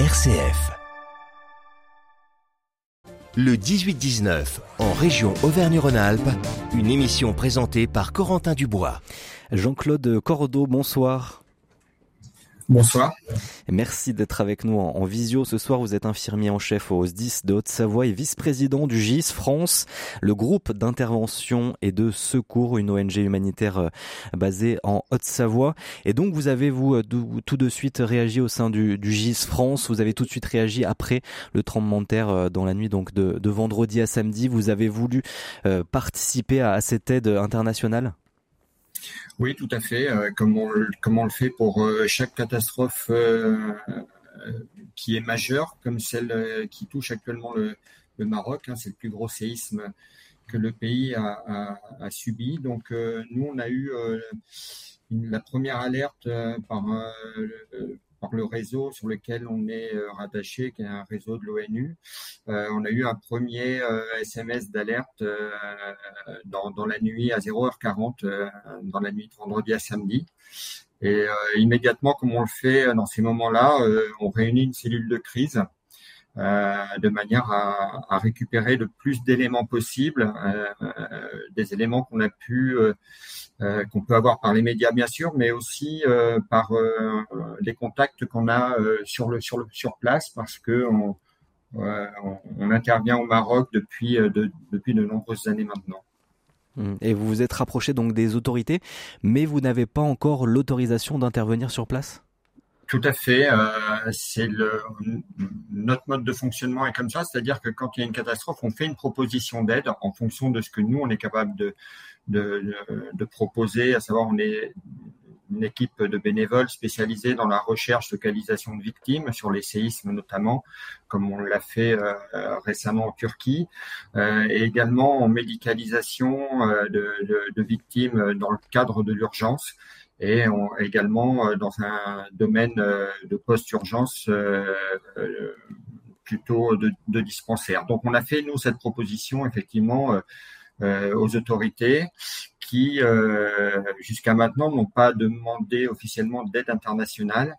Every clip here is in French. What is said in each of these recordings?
RCF. Le 18-19, en région Auvergne-Rhône-Alpes, une émission présentée par Corentin Dubois. Jean-Claude Cordeau, bonsoir. Bonsoir. Merci d'être avec nous en, visio. Ce soir, vous êtes infirmier en chef au SDIS de Haute-Savoie et vice-président du GIS France, le groupe d'intervention et de secours, une ONG humanitaire euh, basée en Haute-Savoie. Et donc, vous avez, vous, euh, tout de suite réagi au sein du, GIS France. Vous avez tout de suite réagi après le tremblement de terre euh, dans la nuit donc de, vendredi à samedi. Vous avez voulu participer à cette aide internationale? Oui, tout à fait. Euh, comme, on, le fait pour euh, chaque catastrophe euh, qui est majeure, comme celle qui touche actuellement le, Maroc. Hein, c'est le plus gros séisme que le pays a, subi. Donc, nous, on a eu la première alerte par le réseau sur lequel on est euh, rattaché, qui est un réseau de l'ONU. Euh, on a eu un premier SMS euh, d'alerte dans, la nuit à 0h40, dans la nuit de vendredi à samedi. Et immédiatement, comme on le fait dans ces moments-là, on réunit une cellule de crise de manière à, récupérer le plus d'éléments possibles, des éléments qu'on a pu euh, qu'on peut avoir par les médias bien sûr, mais aussi euh, par euh, les contacts qu'on a sur le sur place parce que on, on, intervient au Maroc depuis de, depuis de nombreuses années maintenant. Hum, et vous vous êtes rapproché donc des autorités, mais vous n'avez pas encore l'autorisation d'intervenir sur place? Tout à fait. c'est le notre mode de fonctionnement est comme ça, c'est-à-dire que quand il y a une catastrophe, on fait une proposition d'aide en fonction de ce que nous on est capable de de, de, proposer, à savoir on est une équipe de bénévoles spécialisés dans la recherche, localisation de victimes sur les séismes notamment, comme on l'a fait euh, récemment en Turquie, euh, et également en médicalisation euh, de, de, victimes dans le cadre de l'urgence et on, également dans un domaine de post-urgence plutôt de, de, dispensaire. Donc on a fait nous cette proposition effectivement euh, aux autorités qui, euh, jusqu'à maintenant, n'ont pas demandé officiellement d'aide internationale.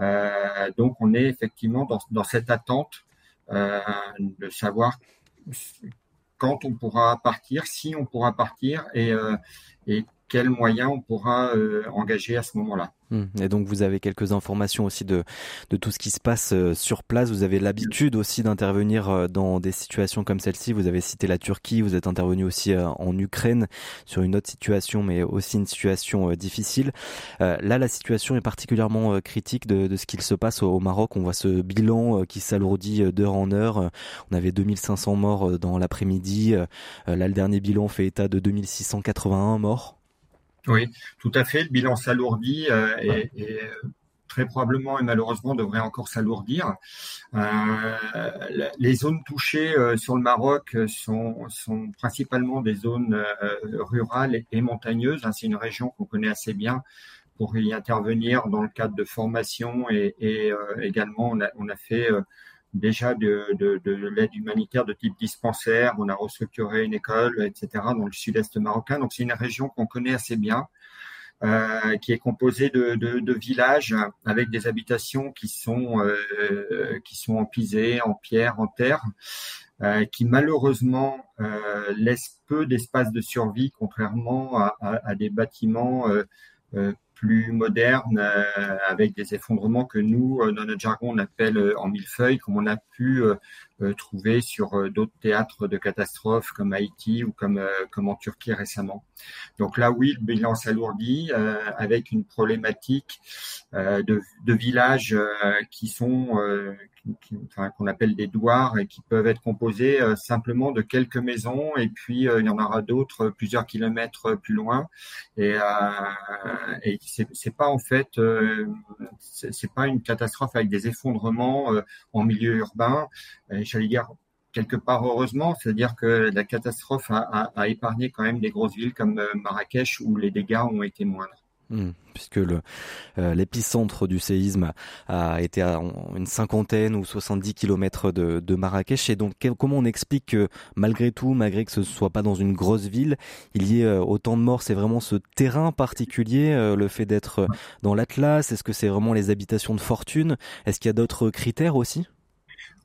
Euh, donc, on est effectivement dans, dans cette attente de savoir quand on pourra partir, si on pourra partir et, et quels moyens on pourra engager à ce moment-là. Hmm. Et donc vous avez quelques informations aussi de, de tout ce qui se passe euh, sur place. Vous avez l'habitude aussi d'intervenir euh, dans des situations comme celle-ci. Vous avez cité la Turquie, vous êtes intervenu aussi euh, en Ukraine sur une autre situation, mais aussi une situation difficile. Là, la situation est particulièrement critique de, de ce qu'il se passe au Maroc. On voit ce bilan qui s'alourdit d'heure en heure. On avait 2500 morts dans l'après-midi. Là, le dernier bilan fait état de 2681 morts. Oui, tout à fait. Le bilan s'alourdit euh, et, euh, très probablement et malheureusement devrait encore s'alourdir. Euh, les zones touchées sur le Maroc sont, principalement des zones rurales et, montagneuses. Hein, c'est une région qu'on connaît assez bien pour y intervenir dans le cadre de formation et, également on a fait déjà de, de, de l'aide humanitaire de type dispensaire. On a restructuré une école, etc., dans le sud-est marocain. Donc c'est une région qu'on connaît assez bien. Euh, qui est composée de, villages avec des habitations qui sont euh, qui sont en pisé, en pierre, en terre, euh, qui malheureusement laissent peu d'espace de survie, contrairement à, des bâtiments plus moderne, euh, avec des effondrements que nous, euh, dans notre jargon, on appelle euh, en millefeuille, comme on a pu trouver sur d'autres théâtres de catastrophes comme Haïti ou comme, comme en Turquie récemment. Donc là, oui, le bilan s'alourdit avec une problématique de, de villages qui sont qu'on appelle des douars et qui peuvent être composés euh, simplement de quelques maisons. Et puis euh, il y en aura d'autres plusieurs kilomètres plus loin. Et, euh, et c'est pas en fait c'est pas une catastrophe avec des effondrements en milieu urbain dire quelque part heureusement, c'est-à-dire que la catastrophe a, a, a, épargné quand même des grosses villes comme Marrakech où les dégâts ont été moindres. Hmm, puisque euh, l'épicentre du séisme a été à une cinquantaine ou 70 kilomètres de, de Marrakech. Et donc, comment on explique que malgré tout, malgré que ce soit pas dans une grosse ville, il y ait euh, autant de morts? C'est vraiment ce terrain particulier, euh, le fait d'être dans l'Atlas? Est-ce que c'est vraiment les habitations de fortune? Est-ce qu'il y a d'autres critères aussi?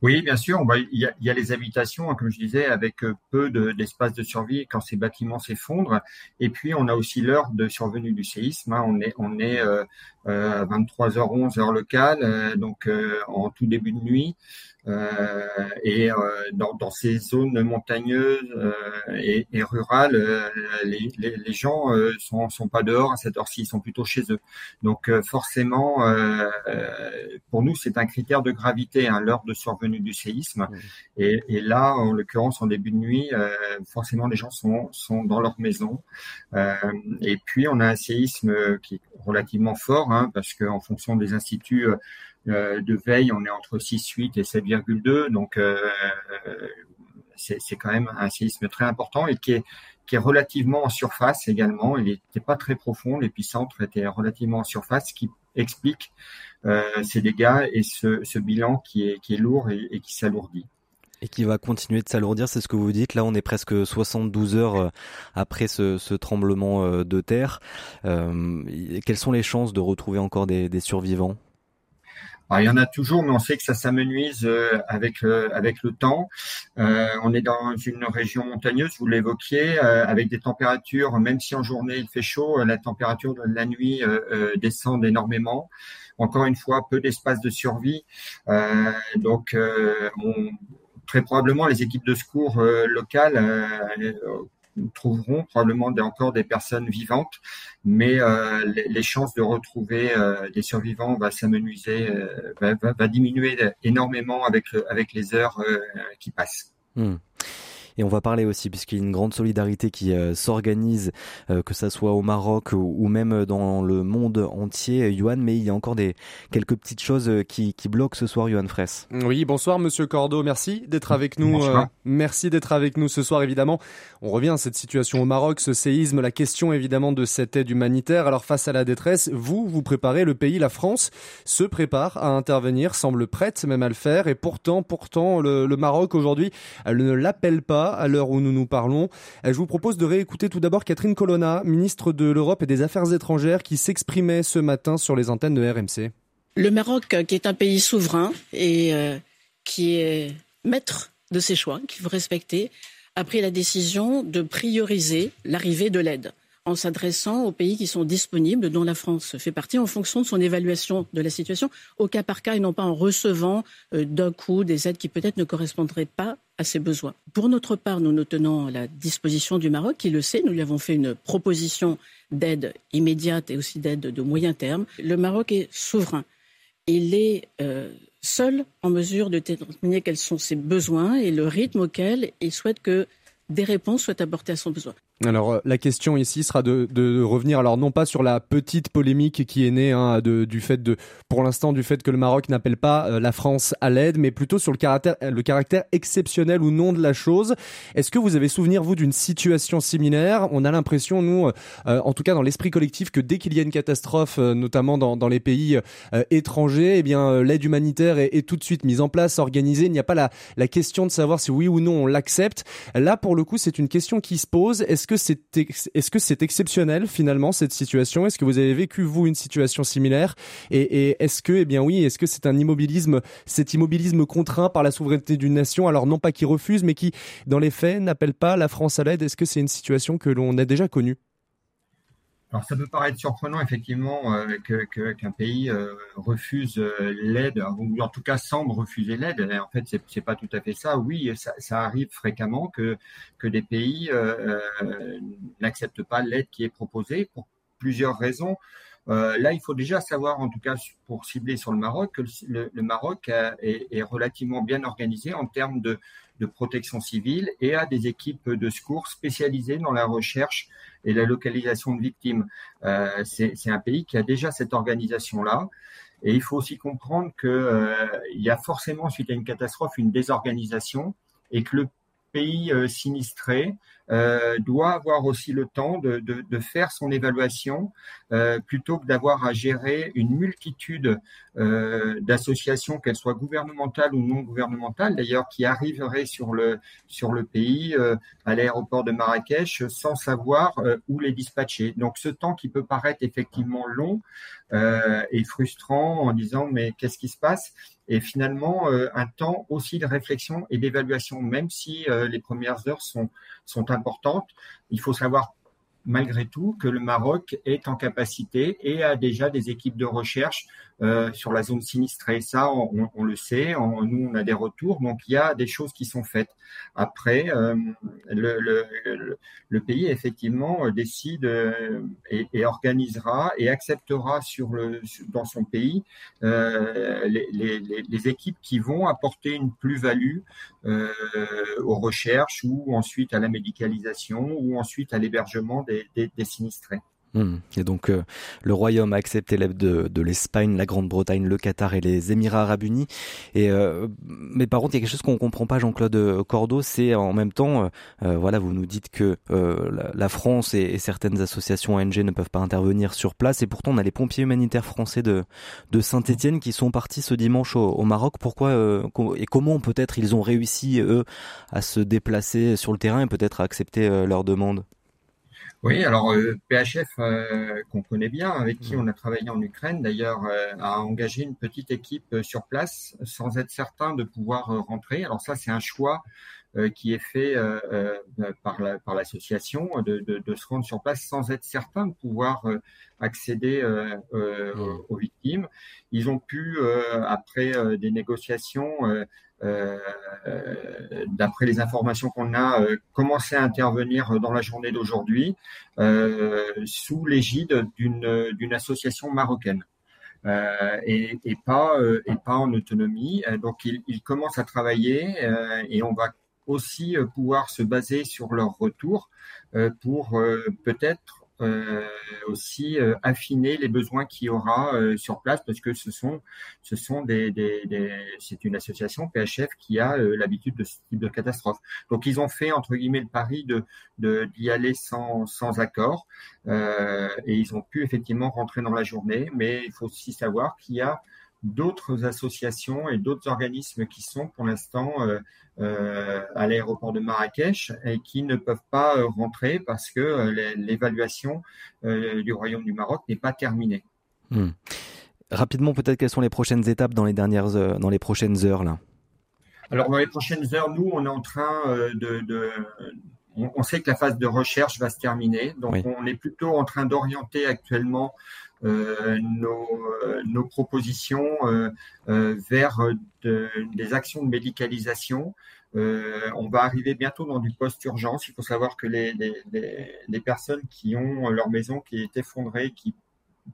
Oui, bien sûr. il, y a, il, y a, les habitations, hein, comme je disais, avec euh, peu d'espace de, survie quand ces bâtiments s'effondrent. Et puis, on a aussi l'heure de survenue du séisme. Hein. On est, on est euh, euh, à 23h11 heure locale, donc en tout début de nuit. Euh, et euh, dans, dans, ces zones montagneuses euh, et, et, rurales, les, les, les, gens sont, sont pas dehors à cette heure-ci, ils sont plutôt chez eux. Donc forcément, pour nous, c'est un critère de gravité, hein, l'heure de survenue du séisme. Et, et, là, en l'occurrence, en début de nuit, forcément, les gens sont, sont dans leur maison. et puis, on a un séisme qui est relativement fort, hein, parce qu'en fonction des instituts euh, de veille, on est entre 6,8 et 7,2. Donc, euh, c'est quand même un séisme très important et qui est, qui est relativement en surface également. Il n'était pas très profond, l'épicentre était relativement en surface, ce qui explique euh, ces dégâts et ce, bilan qui est, qui est lourd et, qui s'alourdit. Et qui va continuer de s'alourdir, c'est ce que vous dites. Là, on est presque 72 heures après ce, tremblement de terre. Euh, quelles sont les chances de retrouver encore des survivants? Il y en a toujours, mais on sait que ça s'amenuise euh, avec euh, avec le temps. Euh, on est dans une région montagneuse, vous l'évoquiez, avec des températures, même si en journée il fait chaud, la température de la nuit descend énormément. Encore une fois, peu d'espace de survie. donc, très probablement, les équipes de secours locales nous trouverons probablement encore des personnes vivantes, mais euh, les, chances de retrouver euh, des survivants va s'amenuiser, euh, va, diminuer énormément avec, avec les heures qui passent. Hmm. Et on va parler aussi, puisqu'il y a une grande solidarité qui euh, s'organise, euh, que ça soit au Maroc ou, même dans le monde entier, Johan, mais il y a encore des quelques petites choses euh, qui, qui bloquent ce soir, Johan Fraisse. Oui, bonsoir Monsieur Cordo, merci d'être avec nous. merci d'être avec nous ce soir, évidemment. On revient à cette situation au Maroc, ce séisme, la question évidemment de cette aide humanitaire. Alors face à la détresse, vous, vous préparez, le pays, la France, se prépare à intervenir, semble prête même à le faire, et pourtant, pourtant, le, le Maroc aujourd'hui, elle ne l'appelle pas à l'heure où nous nous parlons. Euh, je vous propose de réécouter tout d'abord Catherine Colonna, ministre de l'Europe et des Affaires étrangères, qui s'exprimait ce matin sur les antennes de RMC. Le Maroc, qui est un pays souverain et euh, qui est maître de ses choix, qu'il faut respecter, a pris la décision de prioriser l'arrivée de l'aide en s'adressant aux pays qui sont disponibles, dont la France fait partie, en fonction de son évaluation de la situation, au cas par cas, et non pas en recevant euh, d'un coup des aides qui peut-être ne correspondraient pas à ses besoins. Pour notre part, nous nous tenons à la disposition du Maroc, qui le sait. Nous lui avons fait une proposition d'aide immédiate et aussi d'aide de moyen terme. Le Maroc est souverain. Il est euh, seul en mesure de déterminer quels sont ses besoins et le rythme auquel il souhaite que des réponses soient apportées à son besoin. Alors euh, la question ici sera de, de, revenir alors non pas sur la petite polémique qui est née hein, de, du fait de pour l'instant du fait que le Maroc n'appelle pas euh, la France à l'aide, mais plutôt sur le caractère le caractère exceptionnel ou non de la chose. Est-ce que vous avez souvenir vous d'une situation similaire? On a l'impression nous, euh, en tout cas dans l'esprit collectif, que dès qu'il y a une catastrophe, notamment dans, dans les pays étrangers, eh bien l'aide humanitaire est, est, tout de suite mise en place, organisée. Il n'y a pas la, la question de savoir si oui ou non on l'accepte. Là pour le coup c'est une question qui se pose. Est-ce est-ce que c'est exceptionnel finalement cette situation? Est-ce que vous avez vécu vous une situation similaire? Et, est-ce que, eh bien oui, est-ce que c'est un immobilisme, cet immobilisme contraint par la souveraineté d'une nation Alors non pas qui refuse, mais qui, dans les faits, n'appelle pas la France à l'aide? Est-ce que c'est une situation que l'on a déjà connue? Alors ça peut paraître surprenant effectivement euh, qu'un pays euh, refuse euh, l'aide, ou en tout cas semble refuser l'aide. En fait, c'est, c'est pas tout à fait ça. Oui, ça, arrive fréquemment que que des pays n'acceptent pas l'aide qui est proposée pour plusieurs raisons. là, il faut déjà savoir, en tout cas pour cibler sur le Maroc, que le, Maroc est, relativement bien organisé en termes de, de protection civile et a des équipes de secours spécialisées dans la recherche et la localisation de victimes. Euh, c'est un pays qui a déjà cette organisation-là. Et il faut aussi comprendre qu'il euh, y a forcément, suite à une catastrophe, une désorganisation et que le pays euh, sinistré euh, doit avoir aussi le temps de, faire son évaluation euh, plutôt que d'avoir à gérer une multitude euh, d'associations, qu'elles soient gouvernementales ou non gouvernementales, d'ailleurs, qui arriveraient sur le sur le pays à l'aéroport de Marrakech sans savoir où les dispatcher. Donc, ce temps qui peut paraître effectivement long et frustrant en disant mais qu'est-ce qui se passe? Et finalement un temps aussi de réflexion et d'évaluation, même si les premières heures sont sont importantes. Il faut savoir malgré tout que le Maroc est en capacité et a déjà des équipes de recherche euh, sur la zone sinistrée. Ça, on, le sait, nous, on a des retours, donc il y a des choses qui sont faites. Après, euh, le, pays, effectivement, euh, décide et, organisera et acceptera sur le, dans son pays les, équipes qui vont apporter une plus-value aux recherches ou ensuite à la médicalisation ou ensuite à l'hébergement des, sinistrés. Mmh. Et donc euh, le Royaume a accepté l'aide de, l'Espagne, la Grande-Bretagne, le Qatar et les Émirats Arabes Unis. Et euh, mais par contre, il y a quelque chose qu'on comprend pas, Jean-Claude Cordeau, c'est en même temps, euh, voilà, vous nous dites que euh, la, France et, certaines associations ONG ne peuvent pas intervenir sur place, et pourtant on a les pompiers humanitaires français de de Saint-Étienne qui sont partis ce dimanche au, au Maroc. Pourquoi euh, et comment peut-être ils ont réussi eux à se déplacer sur le terrain et peut-être à accepter leur demande? Oui, alors euh, PHF, euh, qu'on connaît bien, avec qui on a travaillé en Ukraine, d'ailleurs, euh, a engagé une petite équipe sur place sans être certain de pouvoir rentrer. Alors ça, c'est un choix qui est fait par la, par l'association de, de, de, se rendre sur place sans être certain de pouvoir accéder aux victimes. Ils ont pu, après des négociations, euh, d'après les informations qu'on a, euh, commencé à intervenir dans la journée d'aujourd'hui euh, sous l'égide d'une association marocaine. Euh, et, pas euh, et pas en autonomie. donc ils, commencent à travailler et on va aussi pouvoir se baser sur leur retour pour peut-être euh, aussi euh, affiner les besoins qu'il y aura euh, sur place parce que ce sont ce sont des c'est une association PHF qui a l'habitude de ce type de catastrophe. Donc ils ont fait entre guillemets le pari de d'y aller sans sans accord et ils ont pu effectivement rentrer dans la journée, mais il faut aussi savoir qu'il y a d'autres associations et d'autres organismes qui sont pour l'instant euh, euh, à l'aéroport de Marrakech et qui ne peuvent pas euh, rentrer parce que l'évaluation du Royaume du Maroc n'est pas terminée. Hmm. Rapidement, peut-être quelles sont les prochaines étapes dans les dernières heures, dans les prochaines heures là? Alors dans les prochaines heures, nous, on est en train de, de on, sait que la phase de recherche va se terminer, donc oui. on est plutôt en train d'orienter actuellement euh, nos, nos, propositions euh, euh, vers de, des actions de médicalisation. on va arriver bientôt dans du post-urgence. Il faut savoir que les, les, les, personnes qui ont leur maison qui est effondrée, qui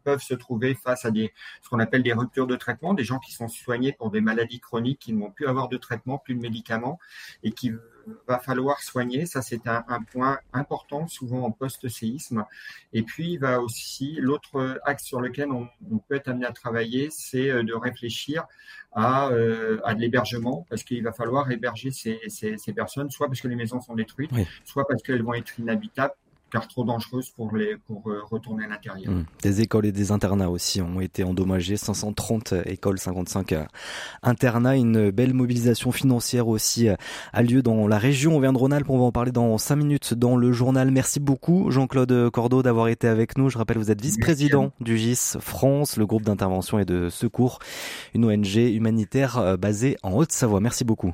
peuvent se trouver face à des, ce qu'on appelle des ruptures de traitement, des gens qui sont soignés pour des maladies chroniques, qui n'ont plus avoir de traitement, plus de médicaments, et qui va falloir soigner. Ça, c'est un, un, point important, souvent en post-séisme. Et puis, il va aussi, l'autre axe sur lequel on, on, peut être amené à travailler, c'est euh, de réfléchir à, euh, à de l'hébergement, parce qu'il va falloir héberger ces, ces, ces, personnes, soit parce que les maisons sont détruites, oui. soit parce qu'elles vont être inhabitables, car trop dangereuse pour, les, pour euh, retourner à l'intérieur. Mmh. Des écoles et des internats aussi ont été endommagés, 530 écoles, 55 euh, internats. Une belle mobilisation financière aussi euh, a lieu dans la région Auvergne-Rhône-Alpes. On va en parler dans 5 minutes dans le journal. Merci beaucoup Jean-Claude Cordeau d'avoir été avec nous. Je rappelle, vous êtes vice-président du GIS France, le groupe d'intervention et de secours, une ONG humanitaire basée en Haute-Savoie. Merci beaucoup.